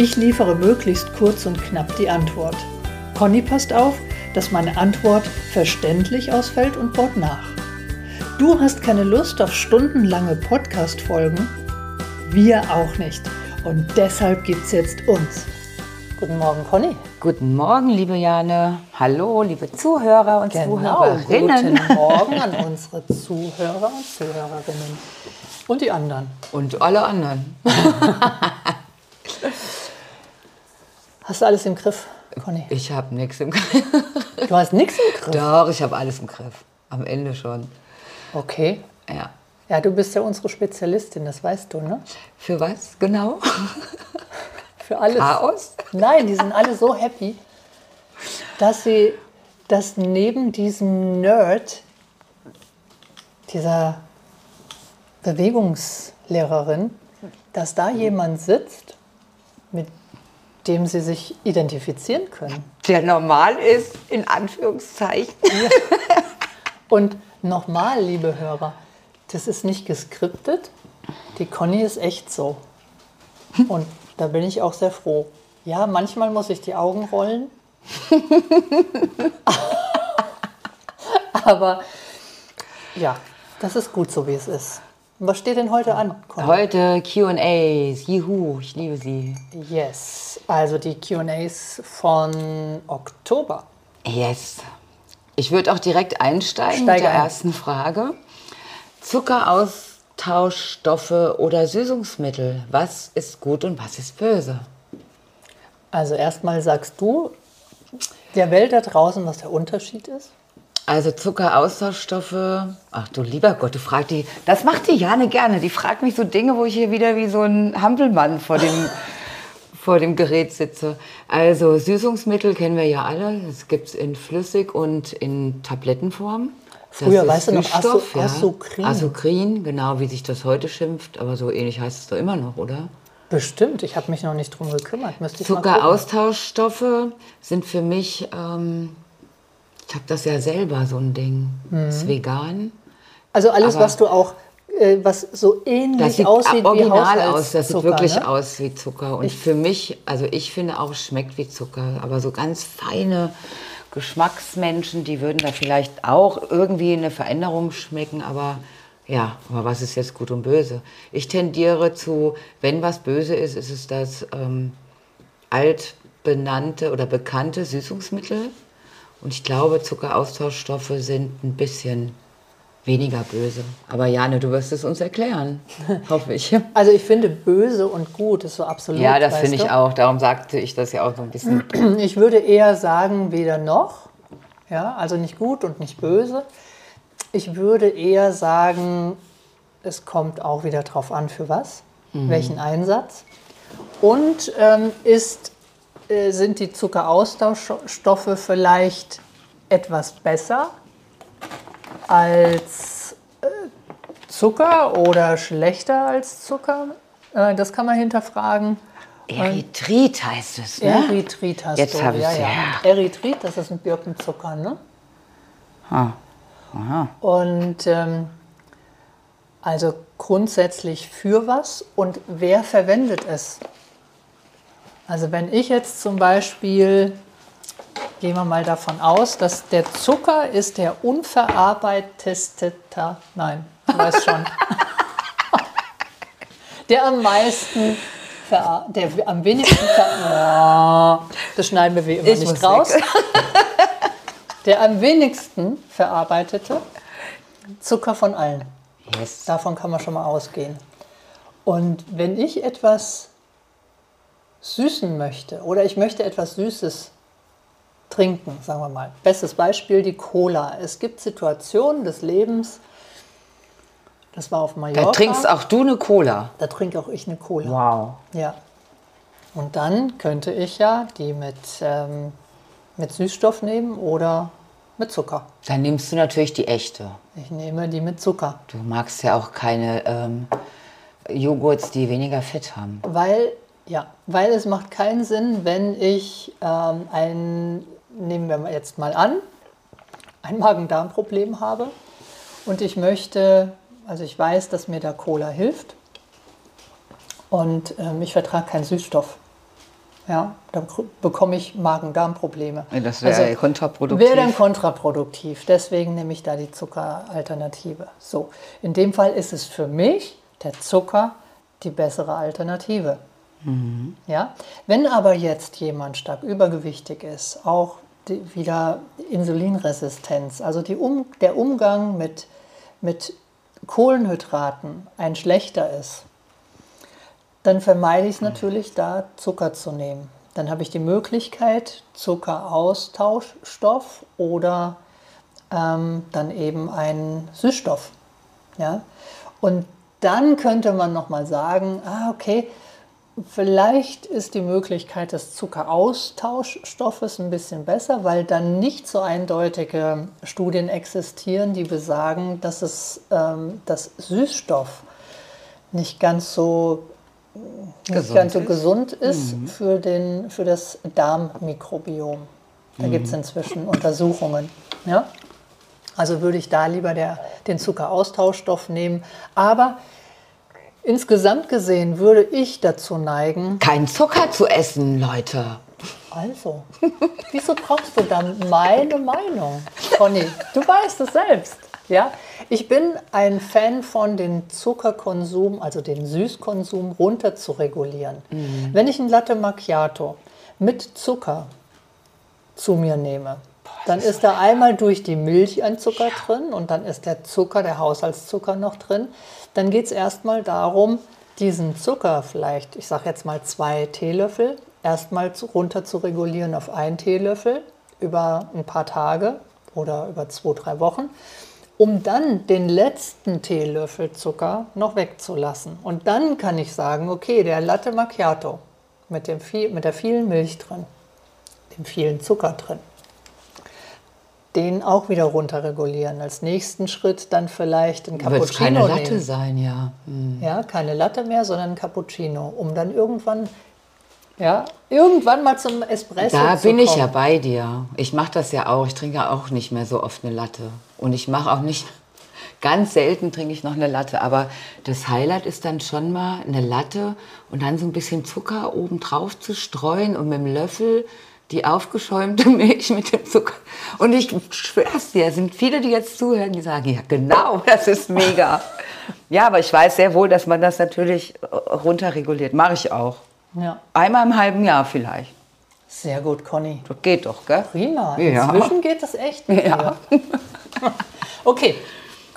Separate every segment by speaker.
Speaker 1: Ich liefere möglichst kurz und knapp die Antwort. Conny passt auf, dass meine Antwort verständlich ausfällt und baut nach. Du hast keine Lust auf stundenlange Podcast-Folgen? Wir auch nicht. Und deshalb gibt's jetzt uns. Guten Morgen, Conny.
Speaker 2: Guten Morgen, liebe Jane. Hallo, liebe Zuhörer und
Speaker 1: Genau,
Speaker 2: Zuhörerinnen.
Speaker 1: guten Morgen an unsere Zuhörer und Zuhörerinnen. Und die anderen.
Speaker 2: Und alle anderen.
Speaker 1: Hast du alles im Griff, Conny?
Speaker 2: Ich habe nichts im Griff.
Speaker 1: Du hast nichts im Griff.
Speaker 2: Doch, ich habe alles im Griff. Am Ende schon.
Speaker 1: Okay.
Speaker 2: Ja.
Speaker 1: Ja, du bist ja unsere Spezialistin, das weißt du, ne?
Speaker 2: Für was genau?
Speaker 1: Für alles.
Speaker 2: Chaos?
Speaker 1: Nein, die sind alle so happy, dass sie, dass neben diesem Nerd, dieser Bewegungslehrerin, dass da jemand sitzt, dem sie sich identifizieren können.
Speaker 2: Der normal ist, in Anführungszeichen.
Speaker 1: Und nochmal, liebe Hörer, das ist nicht geskriptet. Die Conny ist echt so. Und da bin ich auch sehr froh. Ja, manchmal muss ich die Augen rollen. Aber ja, das ist gut so, wie es ist. Was steht denn heute an, Conny?
Speaker 2: Heute QAs. Juhu, ich liebe sie.
Speaker 1: Yes, also die QAs von Oktober.
Speaker 2: Yes. Ich würde auch direkt einsteigen mit
Speaker 1: Steige
Speaker 2: der
Speaker 1: ein.
Speaker 2: ersten Frage. Zuckeraustauschstoffe oder Süßungsmittel. Was ist gut und was ist böse?
Speaker 1: Also erstmal sagst du der Welt da draußen, was der Unterschied ist.
Speaker 2: Also Zuckeraustauschstoffe. Ach du lieber Gott, du fragst die. Das macht die Jane gerne. Die fragt mich so Dinge, wo ich hier wieder wie so ein Hampelmann vor dem, vor dem Gerät sitze. Also Süßungsmittel kennen wir ja alle. Das gibt es in Flüssig und in Tablettenform. Das
Speaker 1: Früher, weißt du noch,
Speaker 2: Süßstoff,
Speaker 1: Asu- Asukrin.
Speaker 2: Asukrin, genau wie sich das heute schimpft. Aber so ähnlich heißt es doch immer noch, oder?
Speaker 1: Bestimmt, ich habe mich noch nicht drum gekümmert.
Speaker 2: Zuckeraustauschstoffe sind für mich, ähm, ich habe das ja selber so ein Ding. Ist vegan.
Speaker 1: Also alles, was du auch, äh, was so ähnlich
Speaker 2: Das sieht
Speaker 1: aussieht wie
Speaker 2: original aus, das sieht
Speaker 1: Haushaltszucker,
Speaker 2: wirklich
Speaker 1: ne?
Speaker 2: aus wie Zucker. Und für mich, also ich finde auch, es schmeckt wie Zucker. Aber so ganz feine Geschmacksmenschen, die würden da vielleicht auch irgendwie eine Veränderung schmecken. Aber ja, aber was ist jetzt gut und böse? Ich tendiere zu, wenn was böse ist, ist es das ähm, altbenannte oder bekannte Süßungsmittel. Und ich glaube, Zuckeraustauschstoffe sind ein bisschen weniger böse. Aber Jane, du wirst es uns erklären, hoffe ich.
Speaker 1: Also ich finde böse und gut ist so absolut.
Speaker 2: Ja, das finde ich
Speaker 1: du?
Speaker 2: auch. Darum sagte ich das ja auch so ein bisschen.
Speaker 1: Ich würde eher sagen, weder noch. Ja, also nicht gut und nicht böse. Ich würde eher sagen, es kommt auch wieder drauf an, für was,
Speaker 2: Mhm.
Speaker 1: welchen Einsatz. Und ähm, ist, sind die Zuckeraustauschstoffe vielleicht etwas besser als äh, Zucker oder schlechter als Zucker? Äh, das kann man hinterfragen.
Speaker 2: Erythrit heißt es, ne?
Speaker 1: Erythrit hast
Speaker 2: Jetzt
Speaker 1: du. ja, ja.
Speaker 2: ja.
Speaker 1: Erythrit, das ist ein Birkenzucker, ne?
Speaker 2: Ah, aha.
Speaker 1: Und ähm, also grundsätzlich für was und wer verwendet es? Also wenn ich jetzt zum Beispiel, gehen wir mal davon aus, dass der Zucker ist der unverarbeiteste, nein, du weißt schon, der am meisten, der am wenigsten, oh, das schneiden wir wie immer
Speaker 2: Ich
Speaker 1: nicht raus,
Speaker 2: weg.
Speaker 1: der am wenigsten verarbeitete Zucker von allen.
Speaker 2: Yes.
Speaker 1: Davon kann man schon mal ausgehen. Und wenn ich etwas süßen möchte oder ich möchte etwas Süßes trinken, sagen wir mal. Bestes Beispiel die Cola. Es gibt Situationen des Lebens, das war auf Mallorca.
Speaker 2: Da trinkst auch du eine Cola.
Speaker 1: Da trinke auch ich eine Cola.
Speaker 2: Wow.
Speaker 1: Ja. Und dann könnte ich ja die mit, ähm, mit Süßstoff nehmen oder mit Zucker.
Speaker 2: Dann nimmst du natürlich die echte.
Speaker 1: Ich nehme die mit Zucker.
Speaker 2: Du magst ja auch keine ähm, Joghurts, die weniger Fett haben.
Speaker 1: Weil, ja, weil es macht keinen Sinn, wenn ich ähm, ein, nehmen wir jetzt mal an, ein Magen-Darm-Problem habe und ich möchte, also ich weiß, dass mir der Cola hilft und ähm, ich vertrage keinen Süßstoff. Ja, dann bekomme ich Magen-Darm-Probleme.
Speaker 2: Das wäre also, kontraproduktiv.
Speaker 1: Wäre dann kontraproduktiv. Deswegen nehme ich da die Zuckeralternative. So, in dem Fall ist es für mich der Zucker die bessere Alternative. Mhm. Ja? Wenn aber jetzt jemand stark übergewichtig ist, auch die, wieder Insulinresistenz, also um, der Umgang mit, mit Kohlenhydraten ein schlechter ist, dann vermeide ich es natürlich, da Zucker zu nehmen. Dann habe ich die Möglichkeit, Zuckeraustauschstoff oder ähm, dann eben einen Süßstoff. Ja? Und dann könnte man nochmal sagen, ah, okay, vielleicht ist die Möglichkeit des Zuckeraustauschstoffes ein bisschen besser, weil dann nicht so eindeutige Studien existieren, die besagen, dass es ähm, das Süßstoff nicht ganz so nicht ganz so gesund ist mhm. für, den, für das Darmmikrobiom. Da mhm. gibt es inzwischen Untersuchungen. Ja? Also würde ich da lieber der, den Zuckeraustauschstoff nehmen. Aber insgesamt gesehen würde ich dazu neigen.
Speaker 2: Kein Zucker zu essen, Leute.
Speaker 1: Also, wieso brauchst du dann meine Meinung, Conny? Du weißt es selbst. Ja, ich bin ein Fan von den Zuckerkonsum, also den Süßkonsum runter zu regulieren. Mhm. Wenn ich ein Latte Macchiato mit Zucker zu mir nehme, dann ist da einmal durch die Milch ein Zucker drin und dann ist der Zucker, der Haushaltszucker noch drin. Dann geht es erstmal darum, diesen Zucker vielleicht, ich sage jetzt mal zwei Teelöffel, erstmal runter zu regulieren auf einen Teelöffel über ein paar Tage oder über zwei, drei Wochen um dann den letzten Teelöffel Zucker noch wegzulassen. Und dann kann ich sagen, okay, der Latte Macchiato mit, dem viel, mit der vielen Milch drin, dem vielen Zucker drin, den auch wieder runterregulieren. Als nächsten Schritt dann vielleicht ein Cappuccino
Speaker 2: Wird keine Latte nehmen. sein, ja.
Speaker 1: Hm. Ja, keine Latte mehr, sondern ein Cappuccino, um dann irgendwann ja, irgendwann mal zum Espresso.
Speaker 2: Da bin ich ja bei dir. Ich mache das ja auch. Ich trinke auch nicht mehr so oft eine Latte. Und ich mache auch nicht, ganz selten trinke ich noch eine Latte. Aber das Highlight ist dann schon mal eine Latte und dann so ein bisschen Zucker oben drauf zu streuen und mit dem Löffel die aufgeschäumte Milch mit dem Zucker. Und ich schwör's dir, es sind viele, die jetzt zuhören, die sagen, ja genau, das ist mega. ja, aber ich weiß sehr wohl, dass man das natürlich runterreguliert. Mache ich auch. Ja. Einmal im halben Jahr vielleicht.
Speaker 1: Sehr gut, Conny.
Speaker 2: Das geht doch, gell?
Speaker 1: Prima. Inzwischen ja. geht das echt. Ja. okay,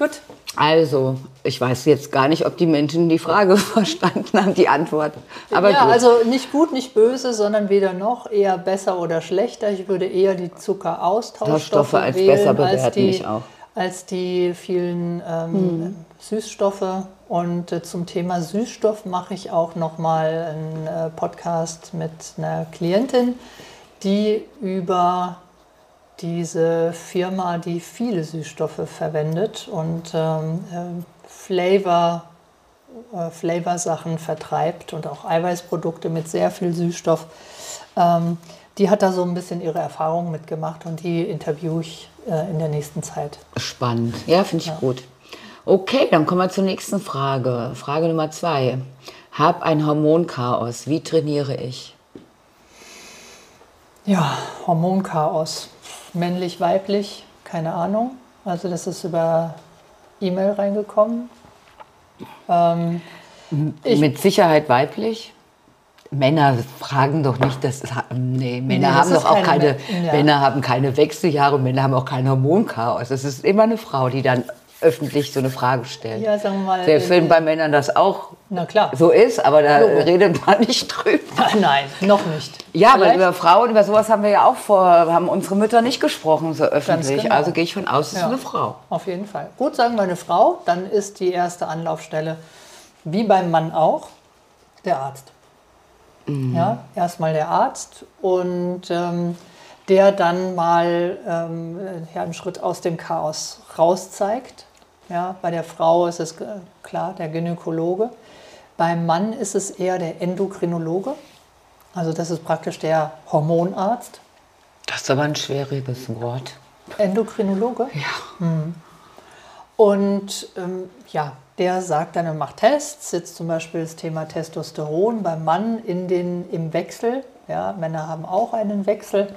Speaker 1: gut.
Speaker 2: Also, ich weiß jetzt gar nicht, ob die Menschen die Frage verstanden haben, die Antwort.
Speaker 1: Aber ja, gut. also nicht gut, nicht böse, sondern weder noch, eher besser oder schlechter. Ich würde eher die Zuckeraustauschstoffe als wählen, besser bewerten, als die, ich auch. als die vielen ähm, hm. Süßstoffe. Und äh, zum Thema Süßstoff mache ich auch noch mal einen äh, Podcast mit einer Klientin, die über diese Firma, die viele Süßstoffe verwendet und ähm, äh, Flavor, äh, Flavor-Sachen vertreibt und auch Eiweißprodukte mit sehr viel Süßstoff. Ähm, die hat da so ein bisschen ihre Erfahrungen mitgemacht und die interviewe ich äh, in der nächsten Zeit.
Speaker 2: Spannend, ja, finde ich ja. gut. Okay, dann kommen wir zur nächsten Frage. Frage Nummer zwei. Hab ein Hormonchaos. Wie trainiere ich?
Speaker 1: Ja, Hormonchaos. Männlich, weiblich, keine Ahnung. Also das ist über E-Mail reingekommen.
Speaker 2: Ähm, Mit Sicherheit weiblich. Männer fragen doch nicht, dass nee, Männer nee, haben doch auch keine, keine ja. Männer haben keine Wechseljahre, Männer haben auch kein Hormonchaos. Das ist immer eine Frau, die dann öffentlich so eine Frage stellt. Ja, sagen wir mal. Der Film bei Männern das auch so ist, aber da Logo. redet man nicht drüber.
Speaker 1: Nein, noch nicht.
Speaker 2: Ja, Vielleicht? aber über Frauen, über sowas haben wir ja auch vor, haben unsere Mütter nicht gesprochen so öffentlich. Genau. Also gehe ich von aus, es ja. ist eine Frau.
Speaker 1: Auf jeden Fall. Gut, sagen wir eine Frau, dann ist die erste Anlaufstelle, wie beim Mann auch, der Arzt. Mhm. Ja, erstmal der Arzt und ähm, der dann mal ähm, ja, einen Schritt aus dem Chaos raus zeigt. Ja, bei der Frau ist es klar der Gynäkologe. Beim Mann ist es eher der Endokrinologe. Also das ist praktisch der Hormonarzt.
Speaker 2: Das ist aber ein schwieriges Wort.
Speaker 1: Endokrinologe?
Speaker 2: Ja. Mhm.
Speaker 1: Und ähm, ja, der sagt dann, er macht Tests, jetzt zum Beispiel das Thema Testosteron beim Mann in den, im Wechsel. Ja, Männer haben auch einen Wechsel,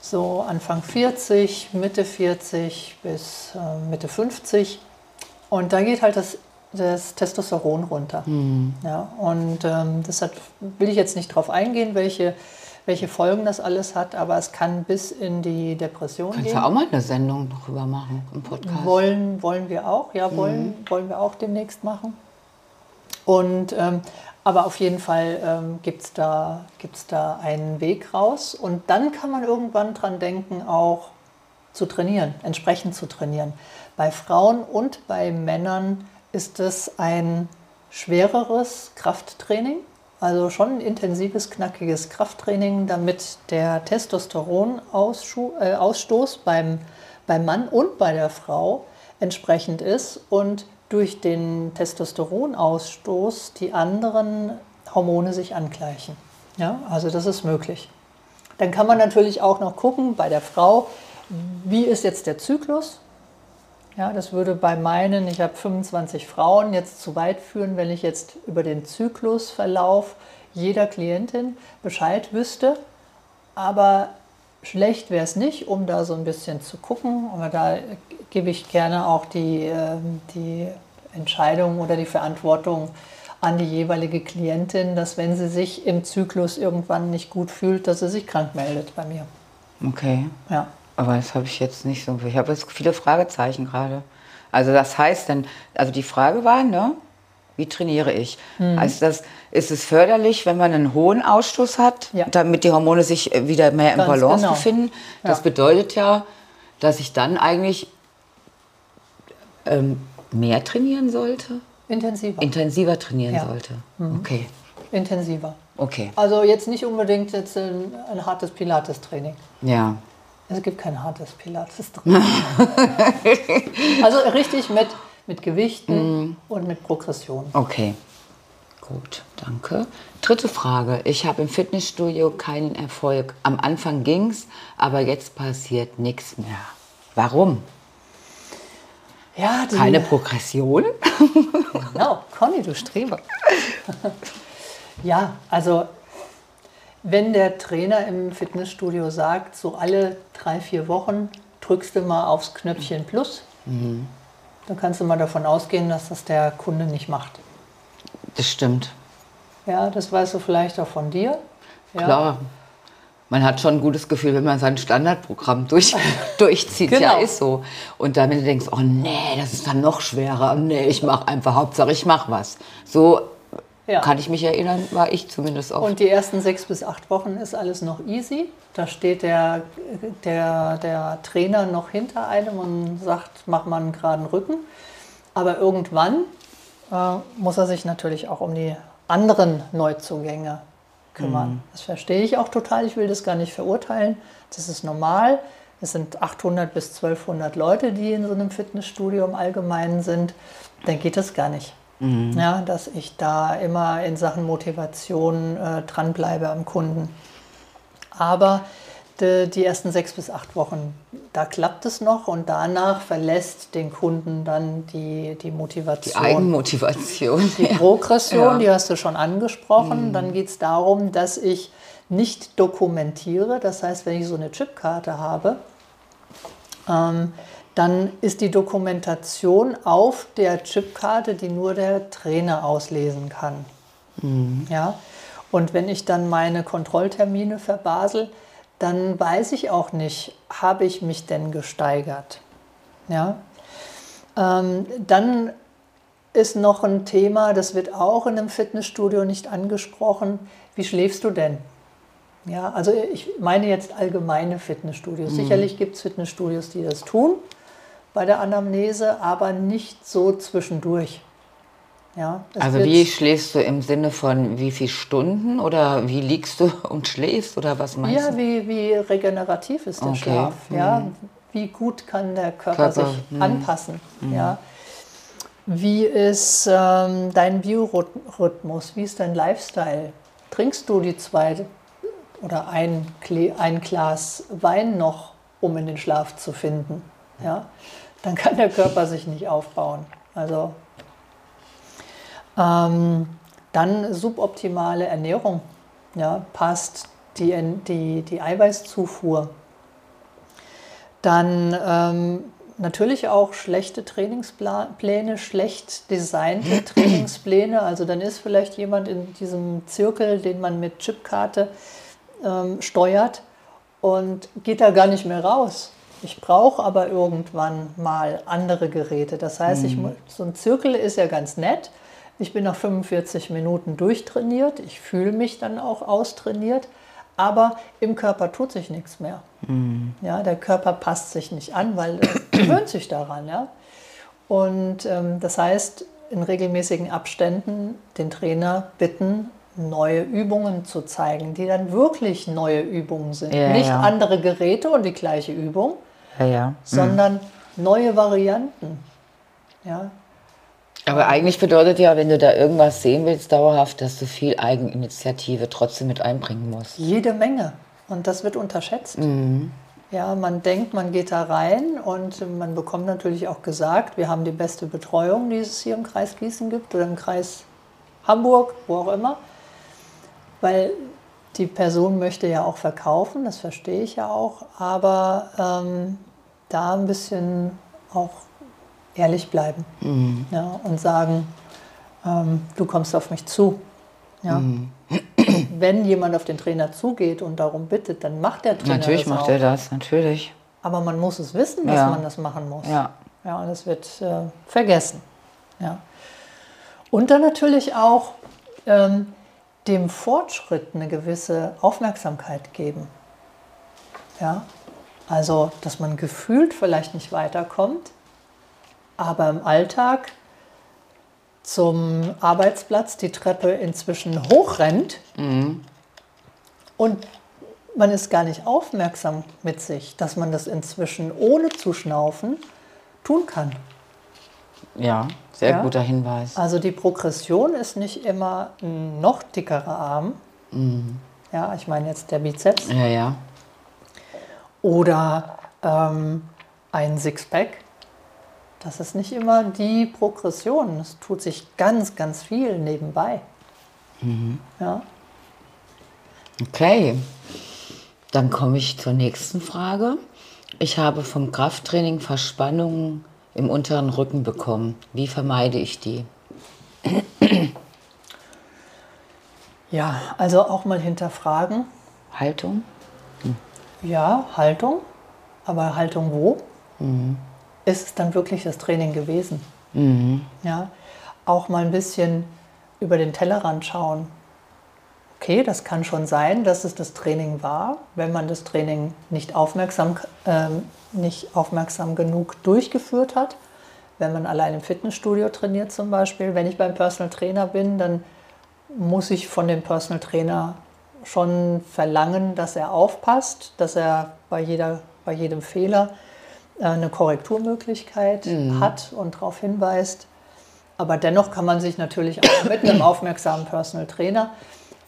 Speaker 1: so Anfang 40, Mitte 40 bis äh, Mitte 50. Und da geht halt das, das Testosteron runter. Mhm. Ja, und ähm, deshalb will ich jetzt nicht drauf eingehen, welche welche Folgen das alles hat, aber es kann bis in die Depression
Speaker 2: Kannst
Speaker 1: gehen.
Speaker 2: Kannst du auch mal eine Sendung darüber machen im Podcast?
Speaker 1: Wollen, wollen wir auch, ja, wollen, mhm. wollen wir auch demnächst machen. Und, ähm, aber auf jeden Fall ähm, gibt es da, gibt's da einen Weg raus. Und dann kann man irgendwann dran denken, auch zu trainieren, entsprechend zu trainieren. Bei Frauen und bei Männern ist es ein schwereres Krafttraining. Also schon ein intensives, knackiges Krafttraining, damit der Testosteronausstoß äh, beim, beim Mann und bei der Frau entsprechend ist und durch den Testosteronausstoß die anderen Hormone sich angleichen. Ja, also das ist möglich. Dann kann man natürlich auch noch gucken bei der Frau, wie ist jetzt der Zyklus? Ja, das würde bei meinen, ich habe 25 Frauen, jetzt zu weit führen, wenn ich jetzt über den Zyklusverlauf jeder Klientin Bescheid wüsste. Aber schlecht wäre es nicht, um da so ein bisschen zu gucken. Aber da gebe ich gerne auch die, ähm, die Entscheidung oder die Verantwortung an die jeweilige Klientin, dass wenn sie sich im Zyklus irgendwann nicht gut fühlt, dass sie sich krank meldet bei mir.
Speaker 2: Okay.
Speaker 1: Ja.
Speaker 2: Aber das habe ich jetzt nicht so. Ich habe jetzt viele Fragezeichen gerade. Also das heißt dann, also die Frage war, ne, wie trainiere ich? Mhm. Heißt das, ist es förderlich, wenn man einen hohen Ausstoß hat, ja. damit die Hormone sich äh, wieder mehr im Balance genau. befinden? Das ja. bedeutet ja, dass ich dann eigentlich ähm, mehr trainieren sollte?
Speaker 1: Intensiver.
Speaker 2: Intensiver trainieren ja. sollte. Mhm. Okay.
Speaker 1: Intensiver.
Speaker 2: Okay.
Speaker 1: Also jetzt nicht unbedingt jetzt ein, ein hartes Pilates-Training.
Speaker 2: Ja.
Speaker 1: Es gibt kein hartes Pilates drin. also richtig mit, mit Gewichten mm. und mit Progression.
Speaker 2: Okay, gut, danke. Dritte Frage. Ich habe im Fitnessstudio keinen Erfolg. Am Anfang ging es, aber jetzt passiert nichts mehr. Warum?
Speaker 1: Ja,
Speaker 2: Keine Progression?
Speaker 1: genau, Conny, du Streber. ja, also wenn der Trainer im Fitnessstudio sagt, so alle drei, vier Wochen drückst du mal aufs Knöpfchen Plus, mhm. dann kannst du mal davon ausgehen, dass das der Kunde nicht macht.
Speaker 2: Das stimmt.
Speaker 1: Ja, das weißt du vielleicht auch von dir.
Speaker 2: Ja. Klar. Man hat schon ein gutes Gefühl, wenn man sein Standardprogramm durch, durchzieht. genau. Ja, ist so. Und dann, wenn du denkst, oh nee, das ist dann noch schwerer. Nee, ich mache einfach, Hauptsache ich mache was. So ja. Kann ich mich erinnern, war ich zumindest auch.
Speaker 1: Und die ersten sechs bis acht Wochen ist alles noch easy. Da steht der, der, der Trainer noch hinter einem und sagt, mach mal einen geraden Rücken. Aber irgendwann äh, muss er sich natürlich auch um die anderen Neuzugänge kümmern. Mhm. Das verstehe ich auch total. Ich will das gar nicht verurteilen. Das ist normal. Es sind 800 bis 1200 Leute, die in so einem Fitnessstudio im Allgemeinen sind. Dann geht das gar nicht. Mhm. Ja, dass ich da immer in Sachen Motivation äh, dranbleibe am Kunden. Aber die, die, ersten sechs bis acht Wochen, da klappt es noch und danach verlässt den Kunden dann die, die Motivation.
Speaker 2: Die Eigenmotivation.
Speaker 1: Die Progression, ja. die hast du schon angesprochen. Mhm. Dann geht es darum, dass ich nicht dokumentiere. Das heißt, wenn ich so eine Chipkarte habe, ähm, dann ist die Dokumentation auf der Chipkarte, die nur der Trainer auslesen kann. Mhm. Ja? Und wenn ich dann meine Kontrolltermine verbasel, dann weiß ich auch nicht, habe ich mich denn gesteigert. Ja? Ähm, dann ist noch ein Thema, das wird auch in einem Fitnessstudio nicht angesprochen. Wie schläfst du denn? Ja, also ich meine jetzt allgemeine Fitnessstudios. Mhm. Sicherlich gibt es Fitnessstudios, die das tun bei der Anamnese, aber nicht so zwischendurch. Ja,
Speaker 2: Also wie schläfst du im Sinne von wie viele Stunden oder wie liegst du und schläfst oder was meinst
Speaker 1: Ja,
Speaker 2: du?
Speaker 1: wie, wie regenerativ ist der
Speaker 2: Okay.
Speaker 1: Schlaf? Ja? Wie gut kann der Körper,
Speaker 2: Körper,
Speaker 1: sich
Speaker 2: mhm.
Speaker 1: anpassen? Ja? Wie ist ähm, dein Biorhythmus? Wie ist dein Lifestyle? Trinkst du die zwei oder ein, ein Glas Wein noch, um in den Schlaf zu finden? Ja? Dann kann der Körper sich nicht aufbauen. Also ähm, dann suboptimale Ernährung. Ja, passt die, die, die Eiweißzufuhr. Dann ähm, natürlich auch schlechte Trainingspläne, schlecht designte Trainingspläne. Also dann ist vielleicht jemand in diesem Zirkel, den man mit Chipkarte ähm, steuert und geht da gar nicht mehr raus. Ich brauche aber irgendwann mal andere Geräte. Das heißt, ich, mu- so ein Zirkel ist ja ganz nett. Ich bin nach 45 Minuten durchtrainiert. Ich fühle mich dann auch austrainiert. Aber im Körper tut sich nichts mehr. Ja, der Körper passt sich nicht an, weil er gewöhnt sich daran. Ja? Und ähm, das heißt, in regelmäßigen Abständen den Trainer bitten, neue Übungen zu zeigen, die dann wirklich neue Übungen sind.
Speaker 2: Ja,
Speaker 1: Nicht
Speaker 2: ja.
Speaker 1: andere Geräte und die gleiche Übung,
Speaker 2: Ja, ja.
Speaker 1: sondern neue Varianten. Ja,
Speaker 2: Aber eigentlich bedeutet ja, wenn du da irgendwas sehen willst dauerhaft, dass du viel Eigeninitiative trotzdem mit einbringen musst.
Speaker 1: jede Menge. Und das wird unterschätzt. Ja, man denkt, man geht da rein und man bekommt natürlich auch gesagt, wir haben die beste Betreuung, die es hier im Kreis Gießen gibt oder im Kreis Hamburg, wo auch immer. Weil die Person möchte ja auch verkaufen, das verstehe ich ja auch, aber ähm, da ein bisschen auch ehrlich bleiben ja, und sagen, ähm, du kommst auf mich zu. Ja. Wenn jemand auf den Trainer zugeht und darum bittet, dann macht der Trainer
Speaker 2: Natürlich
Speaker 1: das
Speaker 2: macht
Speaker 1: auch.
Speaker 2: er das, natürlich.
Speaker 1: Aber man muss es wissen, dass
Speaker 2: Ja.
Speaker 1: man das machen muss.
Speaker 2: Ja.
Speaker 1: Ja, und das wird äh, vergessen. Ja. Und dann natürlich auch ähm, dem Fortschritt eine gewisse Aufmerksamkeit geben. Ja. Also, dass man gefühlt vielleicht nicht weiterkommt, aber im Alltag zum Arbeitsplatz die Treppe inzwischen hochrennt und man ist gar nicht aufmerksam mit sich, dass man das inzwischen ohne zu schnaufen tun kann.
Speaker 2: Ja, sehr
Speaker 1: Ja.
Speaker 2: guter Hinweis.
Speaker 1: Also die Progression ist nicht immer ein noch dickerer Arm. Ja, ich meine jetzt der Bizeps
Speaker 2: Ja, ja.
Speaker 1: Oder ähm, ein Sixpack. Das ist nicht immer die Progression. Es tut sich ganz, ganz viel nebenbei. Ja.
Speaker 2: Okay, dann komme ich zur nächsten Frage. Ich habe vom Krafttraining Verspannungen im unteren Rücken bekommen. Wie vermeide ich die?
Speaker 1: ja, also auch mal hinterfragen.
Speaker 2: Haltung?
Speaker 1: Ja, Haltung. Aber Haltung wo? Ist es dann wirklich das Training gewesen? Ja, auch mal ein bisschen über den Tellerrand schauen. Okay, das kann schon sein, dass es das Training war, wenn man das Training nicht aufmerksam, ähm, nicht aufmerksam genug durchgeführt hat. Wenn man allein im Fitnessstudio trainiert zum Beispiel. Wenn ich beim Personal Trainer bin, dann muss ich von dem Personal Trainer schon verlangen, dass er aufpasst, dass er bei, jeder, bei jedem Fehler äh, eine Korrekturmöglichkeit hat und darauf hinweist. Aber dennoch kann man sich natürlich auch mit einem aufmerksamen Personal Trainer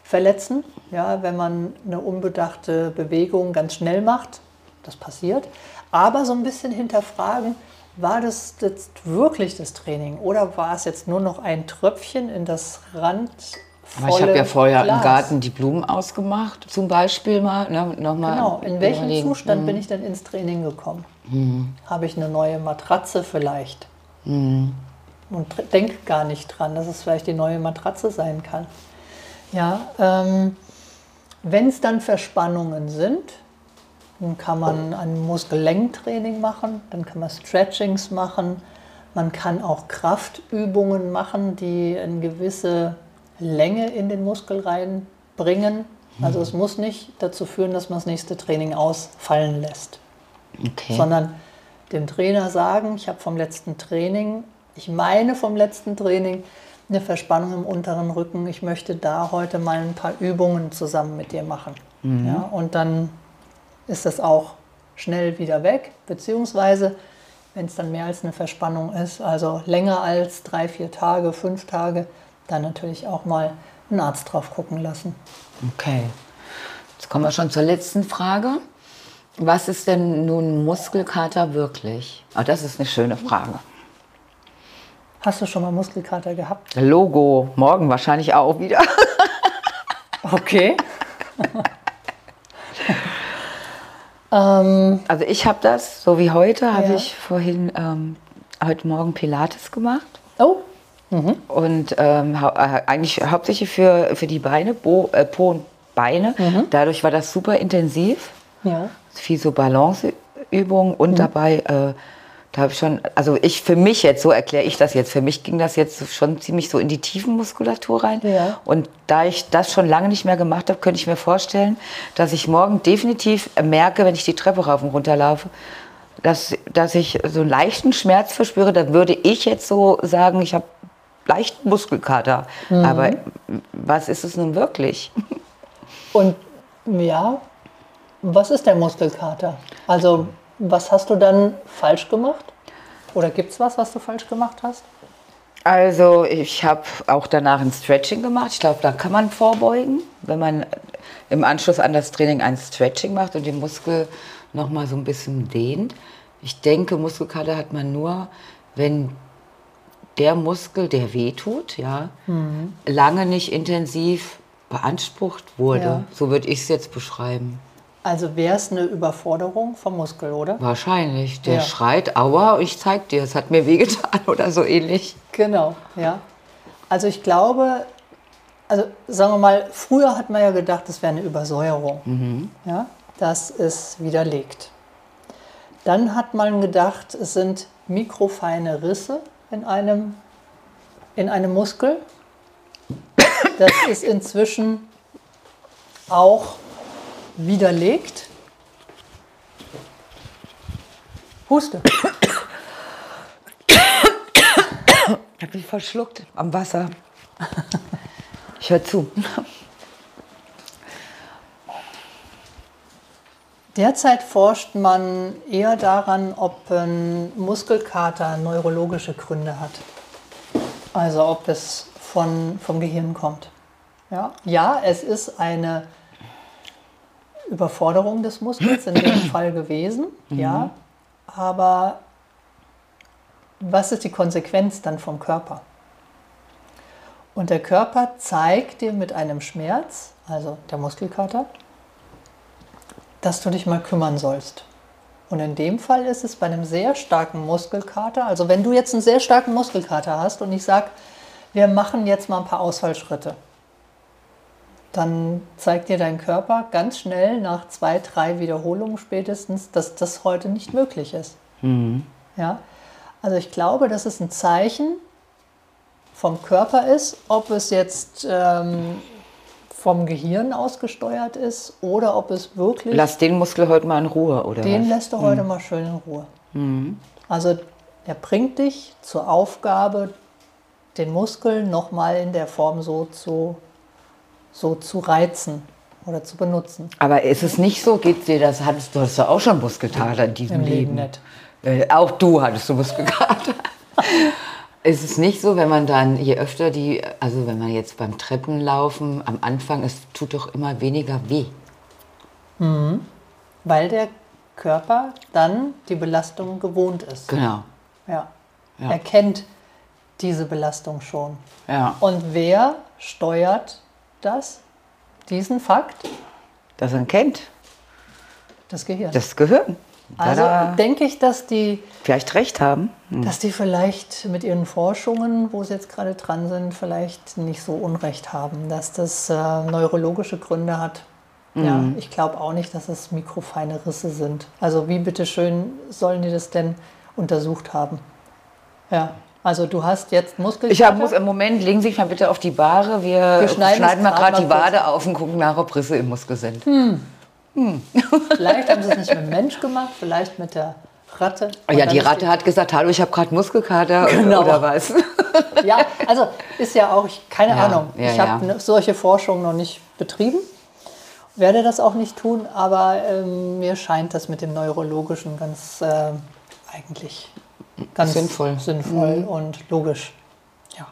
Speaker 1: verletzen, ja, wenn man eine unbedachte Bewegung ganz schnell macht. Das passiert. Aber so ein bisschen hinterfragen, war das jetzt wirklich das Training oder war es jetzt nur noch ein Tröpfchen in das Rand?
Speaker 2: Aber ich habe ja vorher
Speaker 1: Glas?
Speaker 2: im Garten die Blumen ausgemacht, zum Beispiel mal. Ne, noch mal
Speaker 1: Genau, in welchem
Speaker 2: überlegen. Mhm.
Speaker 1: Zustand bin ich denn ins Training gekommen? Habe ich eine neue Matratze vielleicht?
Speaker 2: Mhm.
Speaker 1: Und denke gar nicht dran, dass es vielleicht die neue Matratze sein kann. Ja, ähm, wenn es dann Verspannungen sind, dann kann man ein Muskellenktraining machen, dann kann man Stretchings machen, man kann auch Kraftübungen machen, die eine gewisse Länge in den Muskel reinbringen. Also es muss nicht dazu führen, dass man das nächste Training ausfallen lässt
Speaker 2: Okay.
Speaker 1: sondern dem Trainer sagen, ich habe vom letzten Training, ich meine vom letzten Training, eine Verspannung im unteren Rücken. Ich möchte da heute mal ein paar Übungen zusammen mit dir machen. Ja, und dann ist das auch schnell wieder weg, beziehungsweise wenn es dann mehr als eine Verspannung ist, also länger als drei, vier Tage, fünf Tage, dann natürlich auch mal einen Arzt drauf gucken lassen.
Speaker 2: Okay. Jetzt kommen wir schon zur letzten Frage. Was ist denn nun Muskelkater wirklich? Ah, das ist eine schöne Frage.
Speaker 1: Hast du schon mal Muskelkater gehabt?
Speaker 2: Logo, morgen wahrscheinlich auch wieder.
Speaker 1: Okay. ähm,
Speaker 2: Also ich habe das, so wie heute, habe
Speaker 1: Ja.
Speaker 2: ich vorhin ähm, heute Morgen Pilates gemacht.
Speaker 1: oh,
Speaker 2: Und ähm, hau äh, eigentlich hauptsächlich für, für die Beine, Bo, äh, Po und Beine. Dadurch war das super intensiv.
Speaker 1: ja.
Speaker 2: Viel so Balanceübungen und dabei, äh, da habe ich schon, also ich für mich jetzt, so erkläre ich das jetzt, für mich ging das jetzt schon ziemlich so in die Tiefenmuskulatur rein.
Speaker 1: Ja.
Speaker 2: Und da ich das schon lange nicht mehr gemacht habe, könnte ich mir vorstellen, dass ich morgen definitiv merke, wenn ich die Treppe rauf und runter laufe, dass, dass ich so einen leichten Schmerz verspüre. Da würde ich jetzt so sagen, ich habe leichten Muskelkater. Aber was ist es nun wirklich?
Speaker 1: Und ja, was ist der Muskelkater? Also, was hast du dann falsch gemacht? Oder gibt es was, was du falsch gemacht hast?
Speaker 2: Also ich habe auch danach ein Stretching gemacht. Ich glaube, da kann man vorbeugen, wenn man im Anschluss an das Training ein Stretching macht und den Muskel noch mal so ein bisschen dehnt. Ich denke, Muskelkater hat man nur, wenn der Muskel, der wehtut, ja, lange nicht intensiv beansprucht wurde.
Speaker 1: Ja.
Speaker 2: So würde ich es jetzt beschreiben.
Speaker 1: Also wäre es eine Überforderung vom Muskel, oder?
Speaker 2: Wahrscheinlich. Der
Speaker 1: Ja.
Speaker 2: schreit, aua, ich zeig dir, es hat mir wehgetan oder so ähnlich.
Speaker 1: Genau, ja. Also ich glaube, also sagen wir mal, früher hat man ja gedacht, es wäre eine Übersäuerung. Ja, das ist widerlegt. Dann hat man gedacht, es sind mikrofeine Risse in einem, in einem Muskel. Das ist inzwischen auch widerlegt. Huste.
Speaker 2: Ich habe mich verschluckt am Wasser. Ich höre zu.
Speaker 1: Derzeit forscht man eher daran, ob ein Muskelkater neurologische Gründe hat. Also ob es von, vom Gehirn kommt. Ja, ja, es ist eine Überforderung des Muskels in dem Fall gewesen, ja, aber was ist die Konsequenz dann vom Körper? Und der Körper zeigt dir mit einem Schmerz, also der Muskelkater, dass du dich mal kümmern sollst. Und in dem Fall ist es bei einem sehr starken Muskelkater, also wenn du jetzt einen sehr starken Muskelkater hast und ich sage, wir machen jetzt mal ein paar Ausfallschritte, dann zeigt dir dein Körper ganz schnell nach zwei, drei Wiederholungen spätestens, dass das heute nicht möglich ist. Ja? Also ich glaube, dass es ein Zeichen vom Körper ist, ob es jetzt ähm, vom Gehirn ausgesteuert ist oder ob es wirklich
Speaker 2: Lass den Muskel heute mal in Ruhe, oder
Speaker 1: den
Speaker 2: was?
Speaker 1: lässt du heute mal schön in Ruhe. Also er bringt dich zur Aufgabe, den Muskel nochmal in der Form so zu, so zu reizen oder zu benutzen.
Speaker 2: Aber ist es nicht so, geht dir das, hattest du hast doch auch schon Muskelkater in diesem
Speaker 1: Im Leben
Speaker 2: Leben?
Speaker 1: nicht.
Speaker 2: Äh, auch du hattest du Muskelkater. ist es nicht so, wenn man dann, je öfter die, also wenn man jetzt beim Treppenlaufen am Anfang, es tut doch immer weniger weh.
Speaker 1: Weil der Körper dann die Belastung gewohnt ist.
Speaker 2: Genau.
Speaker 1: Ja.
Speaker 2: Ja.
Speaker 1: Er kennt diese Belastung schon.
Speaker 2: Ja.
Speaker 1: Und wer steuert das? Diesen Fakt?
Speaker 2: Das man kennt,
Speaker 1: Das Gehirn.
Speaker 2: das Gehirn.
Speaker 1: Also
Speaker 2: Tada.
Speaker 1: denke ich, dass die
Speaker 2: vielleicht recht haben.
Speaker 1: dass die vielleicht mit ihren Forschungen, wo sie jetzt gerade dran sind, vielleicht nicht so Unrecht haben, dass das äh, neurologische Gründe hat. Ja, ich glaube auch nicht, dass es mikrofeine Risse sind. Also wie bitteschön sollen die das denn untersucht haben? Ja, also du hast jetzt Muskelkater.
Speaker 2: Ich muss im Moment, legen Sie sich mal bitte auf die Bahre. Wir,
Speaker 1: Wir schneiden
Speaker 2: schneiden, mal gerade die. Wade auf und gucken nach, ob Risse im Muskel sind.
Speaker 1: Vielleicht haben sie es nicht mit dem Mensch gemacht, vielleicht mit der Ratte.
Speaker 2: Und ja, die Ratte hat gesagt, hallo, ich habe gerade Muskelkater
Speaker 1: Genau.
Speaker 2: oder was.
Speaker 1: Ja, also ist ja auch, keine
Speaker 2: Ja,
Speaker 1: Ahnung.
Speaker 2: ja,
Speaker 1: ich habe
Speaker 2: ja.
Speaker 1: solche Forschung noch nicht betrieben, werde das auch nicht tun, aber ähm, mir scheint das mit dem Neurologischen ganz äh, eigentlich ganz
Speaker 2: Sinnvoll.
Speaker 1: sinnvoll und logisch. Ja.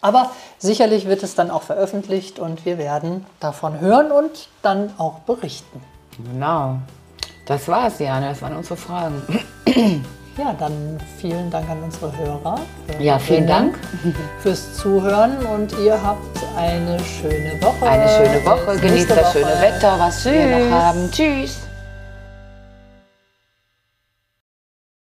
Speaker 1: Aber sicherlich wird es dann auch veröffentlicht und wir werden davon hören und dann auch berichten.
Speaker 2: Genau. Das war's, Jana. Das waren unsere Fragen.
Speaker 1: Ja, dann vielen Dank an unsere Hörer.
Speaker 2: Ja, vielen Dank.
Speaker 1: fürs Zuhören und ihr habt eine schöne Woche.
Speaker 2: Eine schöne Woche. Genießt das schöne
Speaker 1: Woche.
Speaker 2: Wetter, was wir noch haben. Tschüss.